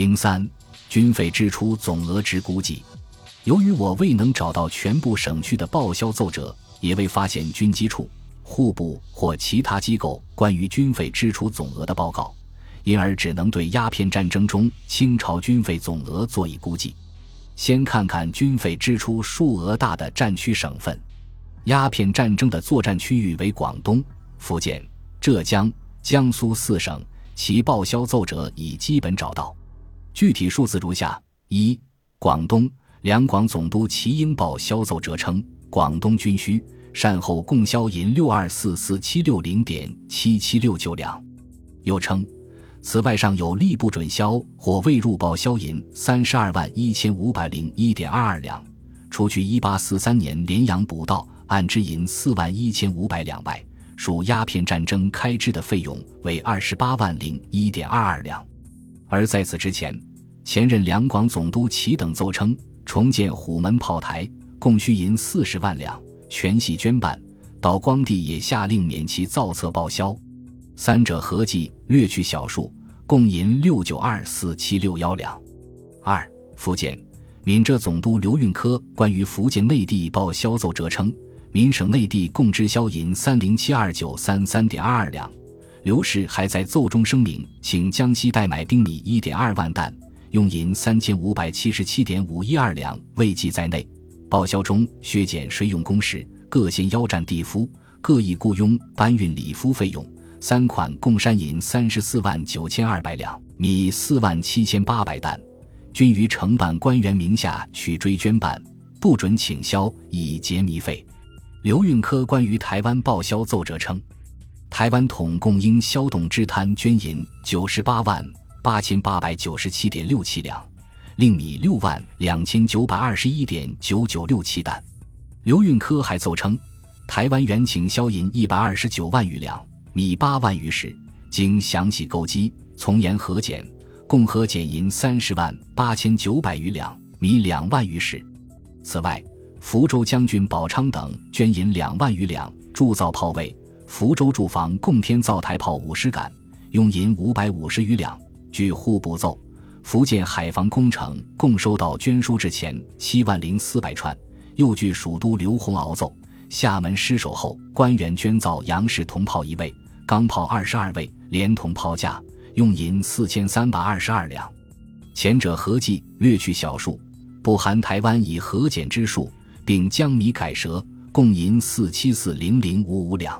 零三，军费支出总额值估计。由于我未能找到全部省区的报销奏折，也未发现军机处、户部或其他机构关于军费支出总额的报告，因而只能对鸦片战争中清朝军费总额做一估计。先看看军费支出数额大的战区省份。鸦片战争的作战区域为广东、福建、浙江、江苏四省，其报销奏折已基本找到。具体数字如下：一、广东两广总督齐英报销奏折称，广东军需善后共销银六二四四七六零点七七六九两。又称。此外，尚有吏部准销或未入报销银三十二万一千五百零一点二二两，除去一八四三年连阳捕盗案之银四万一千五百两外，属鸦片战争开支的费用为二十八万零一点二二两。而在此之前，前任两广总督齐等奏称，重建虎门炮台共需银四十万两，全系捐办。道光帝也下令免其造册报销。三者合计略去小数，共银六九二四七六幺两。二、福建闽浙总督刘运科关于福建内地报销奏折称，闽省内地共支销银三零七二九三三点二二两。刘氏还在奏中声明，请江西代买丁米一点二万担，用银三千五百七十七点五一二两未计在内。报销中削减税用工时，各县腰占地夫各以雇佣搬运礼夫费用。三款共山银三十四万九千二百两，米四万七千八百担，均于承办官员名下取追捐办，不准请销，以节米费。刘运科关于台湾报销奏折称，台湾统共应销动之摊捐银九十八万八千八百九十七点六七两，另米六万两千九百二十一点九九六七担。刘运科还奏称，台湾原请销银一百二十九万余两。米八万余石，经详细勾稽，从严核检，共核检银三十万八千九百余两，米两万余石。此外，福州将军宝昌等捐银两万余两，铸造炮位。福州驻防共添造台炮五十杆，用银五百五十余两。据户部奏，福建海防工程共收到捐书至钱七万零四百串。又据蜀都刘洪鳌奏。厦门失守后，官员捐造杨氏铜炮一位，钢炮二十二位，连同炮架，用银四千三百二十二两。前者合计略去小数，不含台湾已核减之数，并将米改折，共银四七四零零五五两。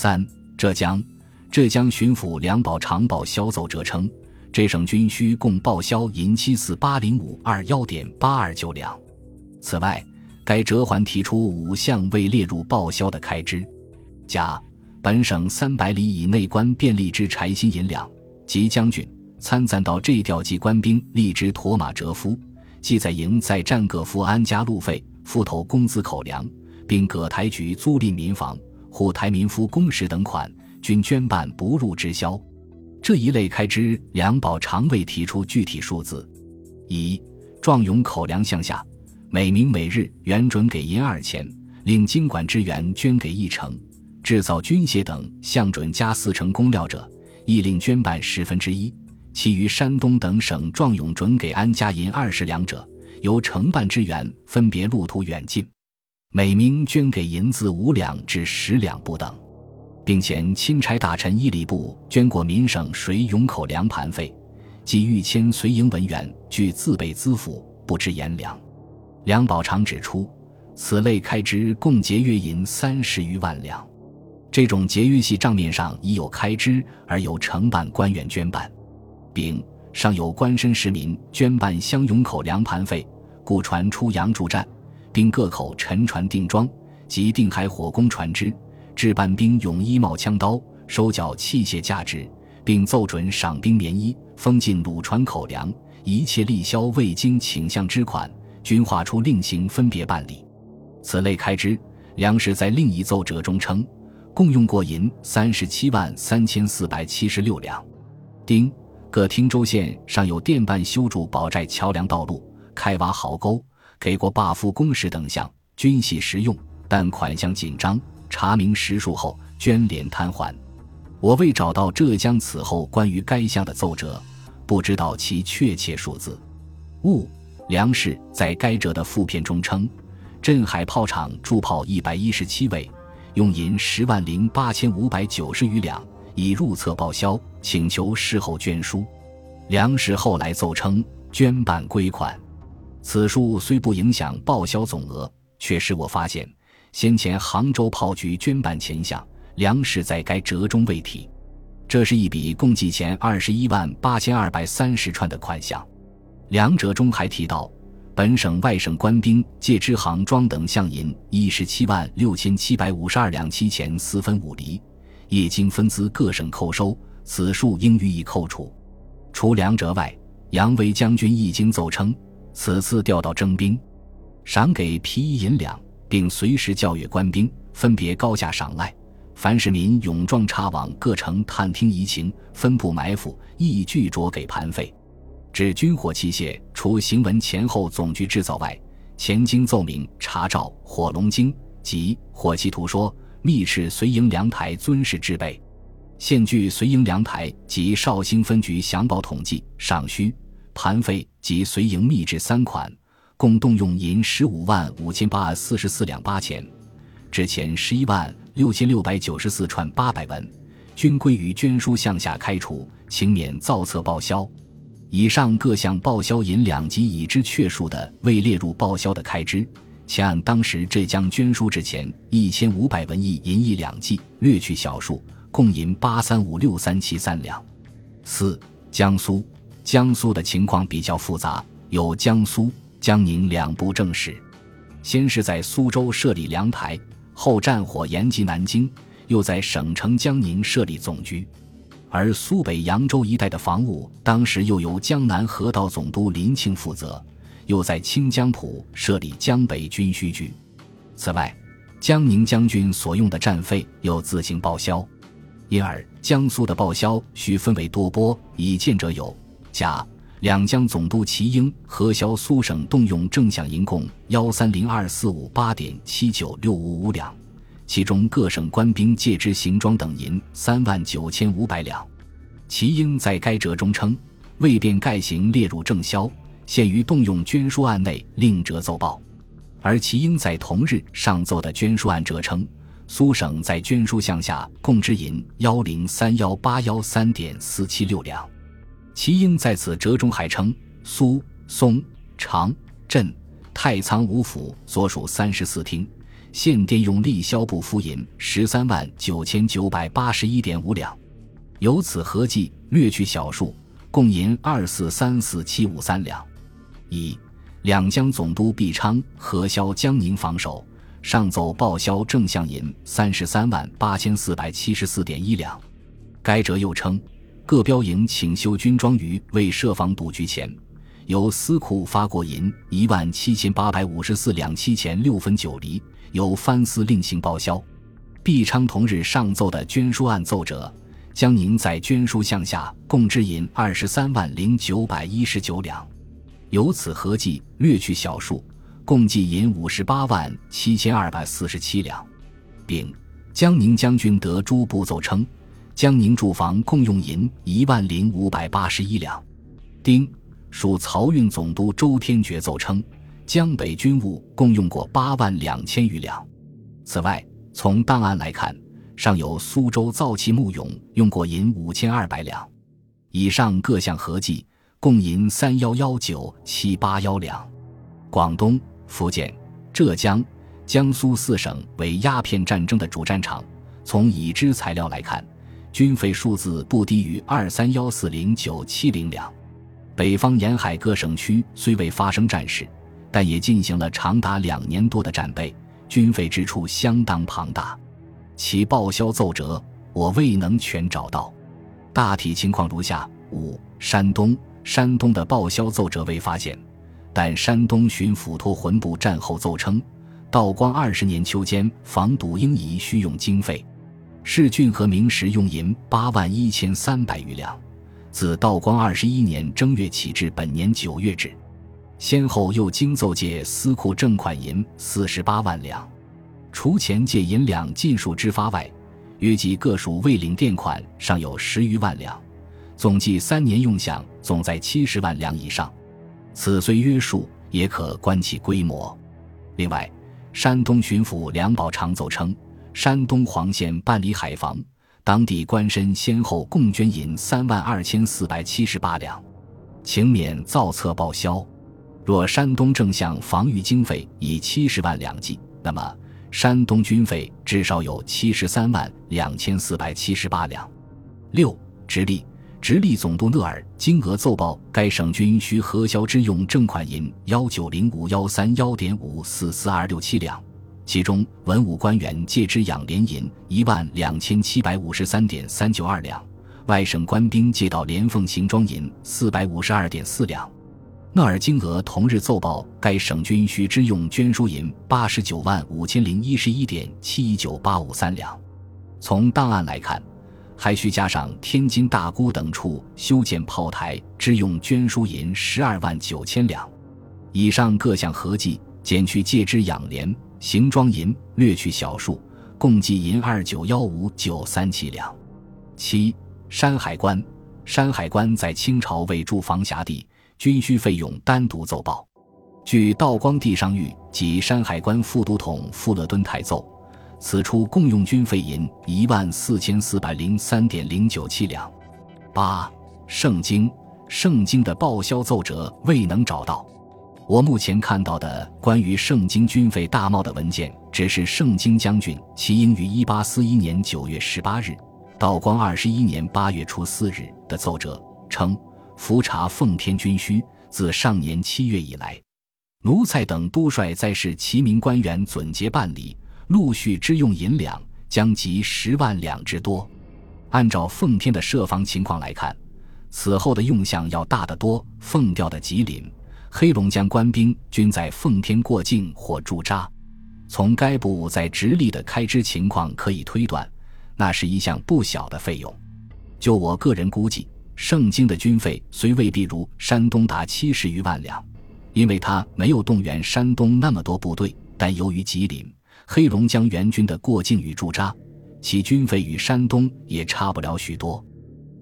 三、浙江，浙江巡抚梁宝长报销奏折称，这省军需共报销银七四八零五二幺点八二九两。此外。该折还提出五项未列入报销的开支：甲本省三百里以内官便利之柴薪银两，及将军参赞到这调集官兵立之驼马折夫，即在营在战各付安家路费、付头工资口粮，并葛台局租赁民房、户台民夫工时等款，均捐办不入支销。这一类开支，梁宝常未提出具体数字。一壮勇口粮项下。每名每日原准给银二钱，令经管支援捐给一成，制造军械等项准加四成工料者，亦令捐办十分之一。其余山东等省壮勇准给安家银二十两者，由承办支援分别路途远近，每名捐给银子五两至十两不等，并遣钦差大臣伊礼部捐过民省水涌口粮盘费，即御签随营文员据自备资府，不知盐粮。梁宝常指出，此类开支共节约银三十余万两。这种节约系账面上已有开支，而由承办官员捐办。丙尚有官绅实民捐办乡涌口粮盘费，故传出洋助战，并各口沉船定装及定海火攻船只，置办兵勇衣帽枪刀，收缴器械价值，并奏准赏兵棉衣，封禁鲁船口粮，一切利销未经请向之款。均划出令行分别办理，此类开支，粮食在另一奏折中称，共用过银三十七万三千四百七十六两。丁各汀州县尚有电办修筑保寨桥梁道路，开挖壕沟，给过罢付工时等项，均系实用，但款项紧张，查明实数后捐敛摊还。我未找到浙江此后关于该项的奏折，不知道其确切数字。戊梁氏在该折的附片中称，镇海炮厂铸炮一百一十七位，用银十万零八千五百九十余两，已入册报销，请求事后捐书。梁氏后来奏称捐办归款。此数虽不影响报销总额，却使我发现先前杭州炮局捐办钱项，粮食在该折中未提。这是一笔共计钱二十一万八千二百三十串的款项。两者中还提到，本省外省官兵借支行装等项银一十七万六千七百五十二两七钱四分五厘，业经分资各省扣收，此数应予以扣除。除两者外，杨威将军一经奏称，此次调到征兵，赏给皮衣银两，并随时教阅官兵，分别高价赏赖。凡市民勇壮插往各城探听敌情，分布埋伏，亦俱着给盘费。指军火器械，除行文前后总局制造外，前经奏明查照火龙经及火器图说，密敕随营粮台尊事制备。现据随营粮台及绍兴分局详报统计，尚需盘费及随营密制三款，共动用银十五万五千八百四十四两八钱，纸钱十一万六千六百九十四串八百文，均归于捐书项下开除，请免造册报销。以上各项报销银两及已知确数的未列入报销的开支，且按当时浙江捐书之前一千五百文一银一两计，略去小数，共银八三五六三七三两。四、江苏，江苏的情况比较复杂，有江苏、江宁两部正史。先是在苏州设立粮台，后战火延及南京，又在省城江宁设立总局。而苏北扬州一带的防务，当时又由江南河道总督林庆负责，又在清江浦设立江北军需局。此外，江宁将军所用的战费又自行报销，因而江苏的报销需分为多拨。以见者有：甲两江总督齐英核销苏省动用正饷银共幺三零二四五八点七九六五五两。其中各省官兵借支行装等银三万九千五百两，齐英在该折中称，未便盖行列入正销，限于动用捐书案内另折奏报。而齐英在同日上奏的捐书案折称，苏省在捐书项下共支银幺零三幺八幺三点四七六两。齐英在此折中还称，苏、松、长、镇、太仓五府所属三十四厅。现电用立销布敷银十三万九千九百八十一点五两，由此合计略去小数，共银二四三四七五三两。一两江总督毕昌核销江宁防守，上奏报销正向银三十三万八千四百七十四点一两。该折又称，各标营请修军装于未设防堵局前，由司库发过银一万七千八百五十四两七钱六分九厘。由藩司另行报销。毕昌同日上奏的捐书案奏折，江宁在捐书项下共支银二十三万零九百一十九两，由此合计略去小数，共计银五十八万七千二百四十七两。丙，江宁将军得诸部奏称，江宁住房共用银一万零五百八十一两。丁，属漕运总督周天觉奏称。江北军务共用过八万两千余两。此外，从档案来看，尚有苏州造器木俑用过银五千二百两。以上各项合计，共银三幺幺九七八幺两。广东、福建、浙江、江苏四省为鸦片战争的主战场，从已知材料来看，军费数字不低于二三幺四零九七零两。北方沿海各省区虽未发生战事。但也进行了长达两年多的战备，军费支出相当庞大。其报销奏折我未能全找到，大体情况如下：五、山东，山东的报销奏折未发现，但山东巡抚托浑部战后奏称，道光二十年秋间防堵应宜需用经费，市郡和明时用银八万一千三百余两，自道光二十一年正月起至本年九月止。先后又经奏借司库正款银四十八万两，除前借银两尽数支发外，约及各属未领垫款尚有十余万两，总计三年用饷总在七十万两以上。此虽约数，也可观其规模。另外，山东巡抚梁宝常奏称，山东黄县办理海防，当地官绅先后共捐银三万二千四百七十八两，请免造册报销。若山东正向防御经费以七十万两计，那么山东军费至少有七十三万两千四百七十八两。六，直隶。直隶总督讷尔金额奏报，该省军需核销之用正款银幺九零五幺三幺点五四四二六七两，其中文武官员借之养廉银一万两千七百五十三点三九二两，外省官兵借到连凤行装银四百五十二点四两。讷尔金额同日奏报，该省军需支用捐书银八十九万五千零一十一点七一九八五三两。从档案来看。还需加上天津大沽等处修建炮台，支用捐书银十二万九千两。以上各项合计，减去借支养廉、行装银，略去小数，共计银二九幺五九三七两。七山海关，山海关在清朝为驻防辖地，军需费用单独奏报。据道光帝上谕及山海关副都统富勒敦台奏。此处共用军费银一万四千四百零三点零九七两。八圣经，圣经的报销奏折未能找到。我目前看到的关于圣经军费大帽的文件，只是圣经将军齐英于一八四一年九月十八日，道光二十一年八月初四日的奏折，称伏查奉天军需，自上年七月以来，奴才等督率在世齐民官员准节办理。陆续支用银两将及十万两之多。按照奉天的设防情况来看，此后的用项要大得多。奉调的吉林、黑龙江官兵均在奉天过境或驻扎。从该部在直隶的开支情况可以推断，那是一项不小的费用。就我个人估计，盛京的军费虽未必如山东达七十余万两，因为他没有动员山东那么多部队，但由于吉林。黑龙江援军的过境与驻扎，其军费与山东也差不了许多。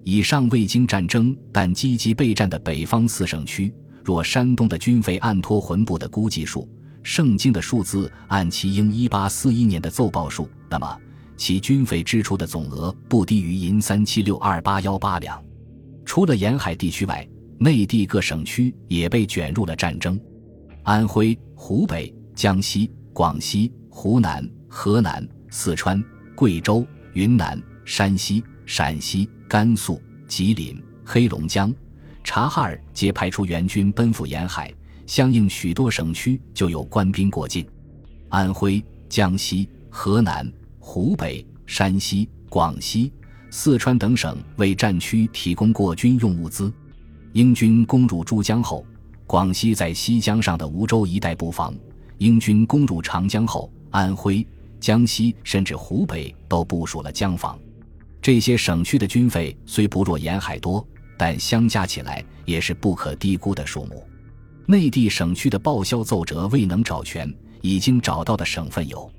以上未经战争但积极备战的北方四省区，若山东的军费按托魂部的估计数，圣经的数字按其应一八四一年的奏报数，那么其军费支出的总额不低于银三七六二八幺八两。除了沿海地区外，内地各省区也被卷入了战争。安徽、湖北、江西、广西。湖南、河南、四川、贵州、云南、山西、陕西、甘肃、吉林、黑龙江、察哈尔皆派出援军奔赴沿海，相应许多省区就有官兵过境。安徽、江西、河南、湖北、山西、广西、四川等省为战区提供过军用物资。英军攻入珠江后，广西在西江上的梧州一带布防；英军攻入长江后，安徽、江西甚至湖北都部署了江防，这些省区的军费虽不若沿海多，但相加起来也是不可低估的数目。内地省区的报销奏折未能找全，已经找到的省份有：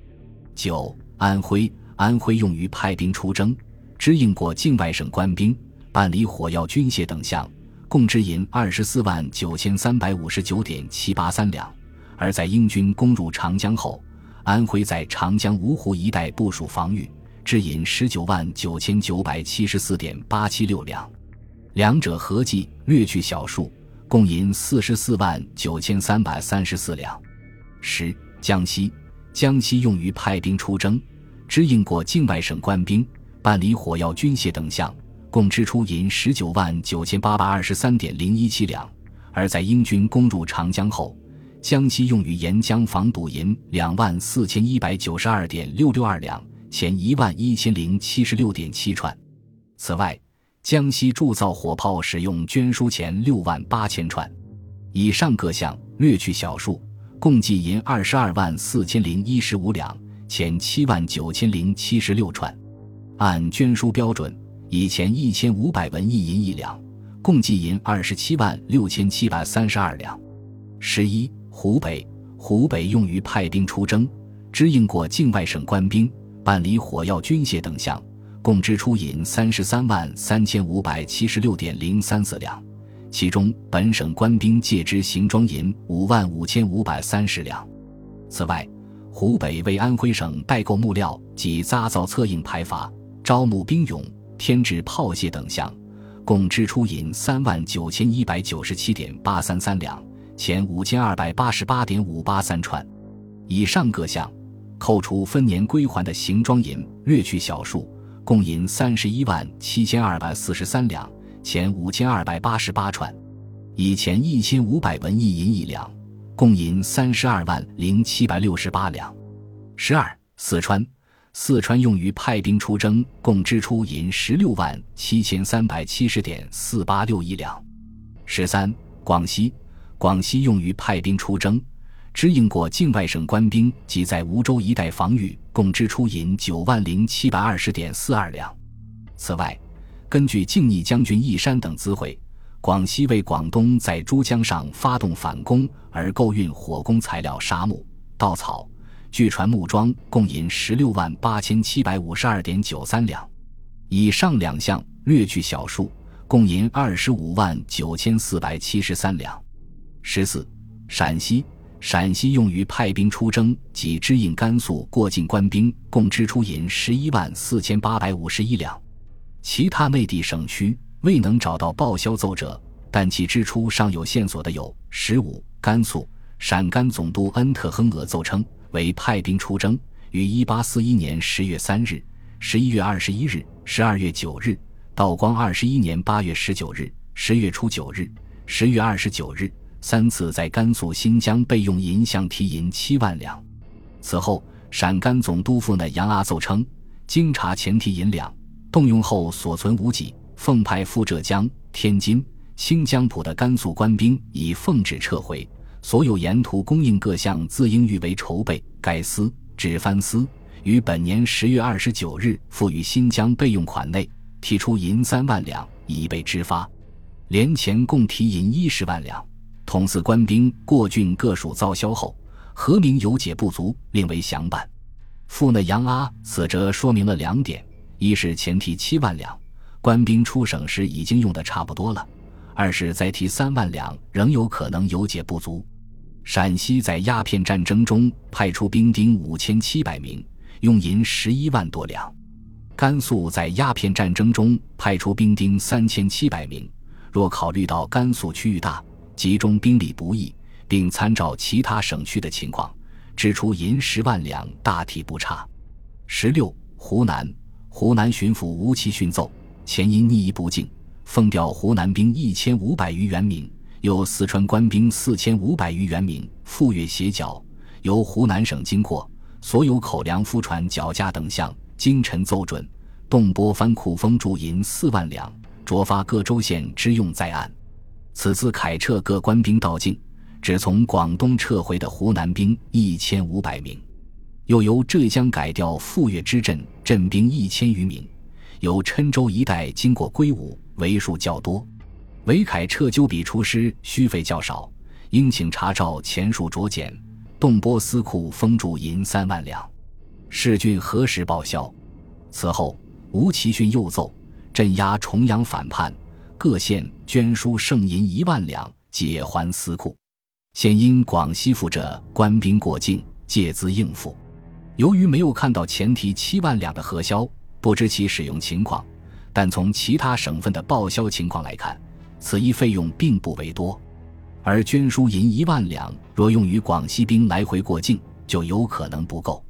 九、安徽，安徽用于派兵出征，支应过境外省官兵，办理火药军械等项，共支银二十四万九千三百五十九点七八三两。而在英军攻入长江后，安徽在长江芜湖一带部署防御，支银十九万九千九百七十四点八七六两，两者合计略去小数，共银四十四万九千三百三十四两。十江西，江西用于派兵出征，支应过境外省官兵，办理火药军械等项，共支出银十九万九千八百二十三点零一七两。而在英军攻入长江后，江西用于沿江防堵银两万四千一百九十二点六六二两，前一万一千零七十六点七串。此外，江西铸造火炮使用捐书钱六万八千串。以上各项略去小数，共计银二十二万四千零一十五两，前七万九千零七十六串。按捐书标准，以前一千五百文一银一两，共计银二十七万六千七百三十二两。十一。湖北，湖北用于派兵出征，支应过境外省官兵，办理火药军械等项，共支出银三十三万三千五百七十六点零三四两，其中本省官兵借支行装银五万五千五百三十两。此外，湖北为安徽省代购木料及扎造策应排筏、招募兵勇、添置炮械等项，共支出银三万九千一百九十七点八三三两，钱五千二百八十八点五八三串。以上各项，扣除分年归还的行装银，略去小数，共银三十一万七千二百四十三两，钱五千二百八十八串。以前一千五百文一银一两。共银三十二万零七百六十八两。十二，四川，四川用于派兵出征，共支出银十六万七千三百七十点四八六一两。十三，广西，广西用于派兵出征，支应过境外省官兵及在梧州一带防御，共支出银九万零七百二十点四二两。此外，根据靖逆将军义山等资会。广西为广东在珠江上发动反攻而购运火攻材料沙木、稻草、据船木桩，共银十六万八千七百五十二点九三两。以上两项略去小数，共银二十五万九千四百七十三两。十四，陕西，陕西用于派兵出征及支应甘肃过境官兵，共支出银十一万四千八百五十一两。其他内地省区。未能找到报销奏折，但其支出尚有线索的有：十五，甘肃陕甘总督恩特亨额奏称为派兵出征，于一八四一年十月三日、十一月二十一日、十二月九日；道光二十一年八月十九日、十月初九日、十月二十九日三次在甘肃新疆备用银项提银七万两。此后，陕甘总督府的杨阿奏称，经查前提银两动用后所存无几。奉派赴浙江、天津、新疆浦的甘肃官兵已奉旨撤回，所有沿途供应各项自应预为筹备。该司指藩司于本年十月二十九日付予新疆备用款内提出银三万两，已被支发。连前共提银一十万两。统司官兵过郡各属造销后，何明有解不足，另为详办。赴那杨阿此则说明了两点：一是前提七万两。官兵出省时已经用的差不多了，二是再提三万两，仍有可能有解不足。陕西在鸦片战争中派出兵丁五千七百名，用银十一万多两；甘肃在鸦片战争中派出兵丁三千七百名，若考虑到甘肃区域大，集中兵力不易，并参照其他省区的情况，支出银十万两大体不差。十六，湖南，湖南巡抚吴其训奏。前因逆夷不敬，奉调湖南兵一千五百余员名，有四川官兵四千五百余员名，赴越斜角，由湖南省经过，所有口粮、夫船、脚架等项，京臣奏准，动拨藩库封铸银四万两，着发各州县之用在案。此次凯撤各官兵到境，只从广东撤回的湖南兵一千五百名，又由浙江改调赴岳之镇镇兵一千余名。由郴州一带经过归武，为数较多。韦凯撤纠比出师，需费较少，应请查照前数酌减。动拨司库封铸银三万两，世郡何时报销？此后，吴其训又奏镇压重阳反叛，各县捐书剩银一万两，解还私库。现因广西府者官兵过境，借资应付。由于没有看到前提七万两的核销。不知其使用情况，但从其他省份的报销情况来看，此一费用并不为多。而捐书银一万两，若用于广西兵来回过境，就有可能不够。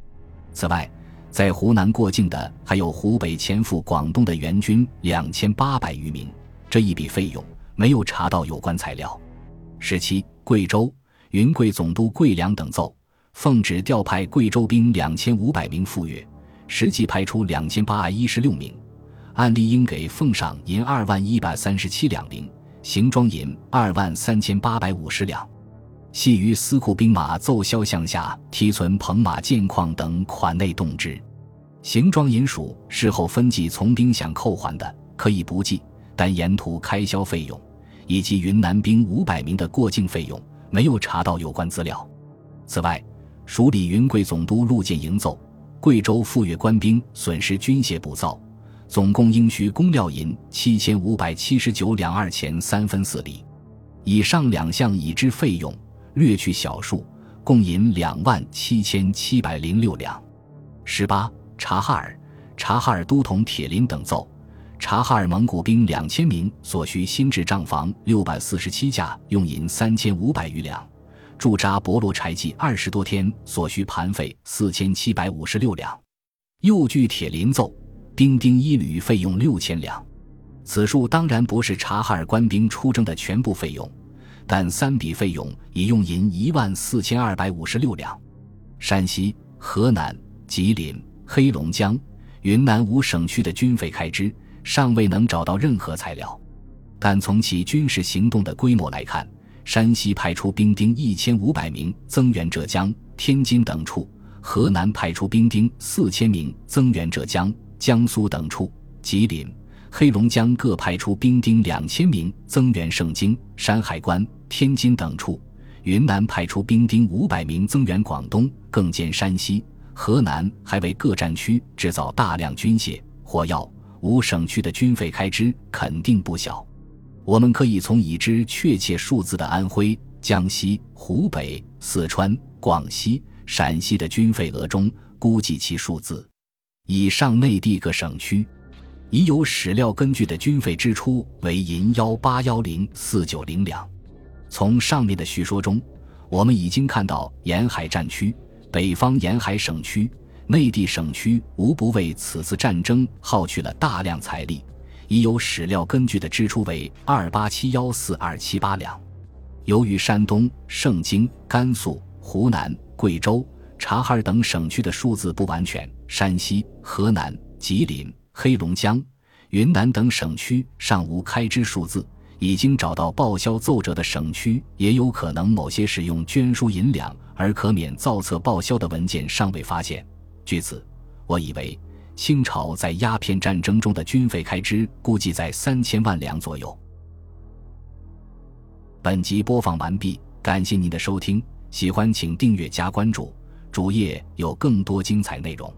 此外，在湖南过境的还有湖北前赴广东的援军两千八百余名，这一笔费用没有查到有关材料。十七，贵州云贵总督桂良等奏，奉旨调派贵州兵两千五百名赴粤。实际派出两千八百一十六名，按例应给奉上银二万一百三十七两零，行装银二万三千八百五十两，系于司库兵马奏销项下提存棚马建矿等款内动之。行装银属事后分计从兵饷扣还的，可以不计，但沿途开销费用以及云南兵五百名的过境费用，没有查到有关资料。此外，署理云贵总督陆建营奏。贵州赴粤官兵损失军械补造，总共应需公料银七千五百七十九两二钱三分四厘。以上两项已知费用略去小数，共银两万七千七百零六两。十八，察哈尔，察哈尔都统铁林等奏。察哈尔蒙古兵两千名，所需新制帐房六百四十七架，用银三千五百余两；驻扎博罗柴济二十多天，所需盘费四千七百五十六两。又据铁林奏，兵丁一旅费用六千两。此数当然不是察哈尔官兵出征的全部费用，但三笔费用已用银一万四千二百五十六两。山西、河南、吉林、黑龙江、云南五省区的军费开支。尚未能找到任何材料，但从其军事行动的规模来看，山西派出兵丁一千五百名增援浙江、天津等处；河南派出兵丁四千名增援浙江、江苏等处；吉林、黑龙江各派出兵丁两千名增援盛京、山海关、天津等处；云南派出兵丁五百名增援广东，更兼山西、河南，还为各战区制造大量军械、火药。五省区的军费开支肯定不小，我们可以从已知确切数字的安徽、江西、湖北、四川、广西、陕西的军费额中估计其数字。以上内地各省区已有史料根据的军费支出为银幺八幺零四九零两。从上面的叙说中，我们已经看到沿海战区、北方沿海省区。内地省区无不为此次战争耗去了大量财力，已有史料根据的支出为二八七幺四二七八两。由于山东、盛京、甘肃、湖南、贵州、察哈尔等省区的数字不完全，山西、河南、吉林、黑龙江、云南等省区尚无开支数字，已经找到报销奏折的省区，也有可能某些使用捐书银两而可免造册报销的文件尚未发现。据此，我以为清朝在鸦片战争中的军费开支估计在三千万两左右。本集播放完毕，感谢您的收听，喜欢请订阅加关注，主页有更多精彩内容。